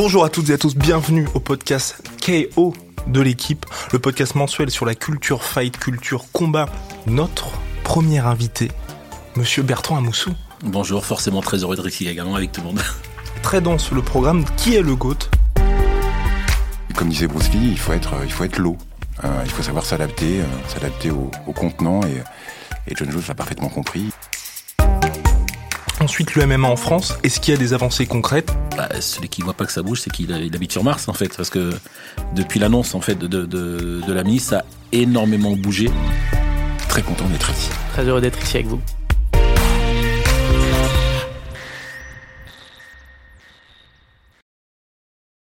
Bonjour à toutes et à tous, bienvenue au podcast KO de l'équipe, le podcast mensuel sur la culture fight, culture combat. Notre premier invité, monsieur Bertrand Amoussou. Bonjour, forcément très heureux d'être ici également avec tout le monde. Très dense le programme, qui est le GOAT? Comme disait Bruce Lee, il faut être, il faut être l'eau. Euh, il faut savoir s'adapter, euh, s'adapter au, au, contenant et, et John Jones l'a parfaitement compris. Ensuite, le MMA en France, est-ce qu'il y a des avancées concrètes? Bah, Celui qui voit pas que ça bouge, c'est qu'il habite sur Mars en fait, parce que depuis l'annonce en fait de, de, de, de la ministre, ça a énormément bougé. Très content d'être ici. Très heureux d'être ici avec vous.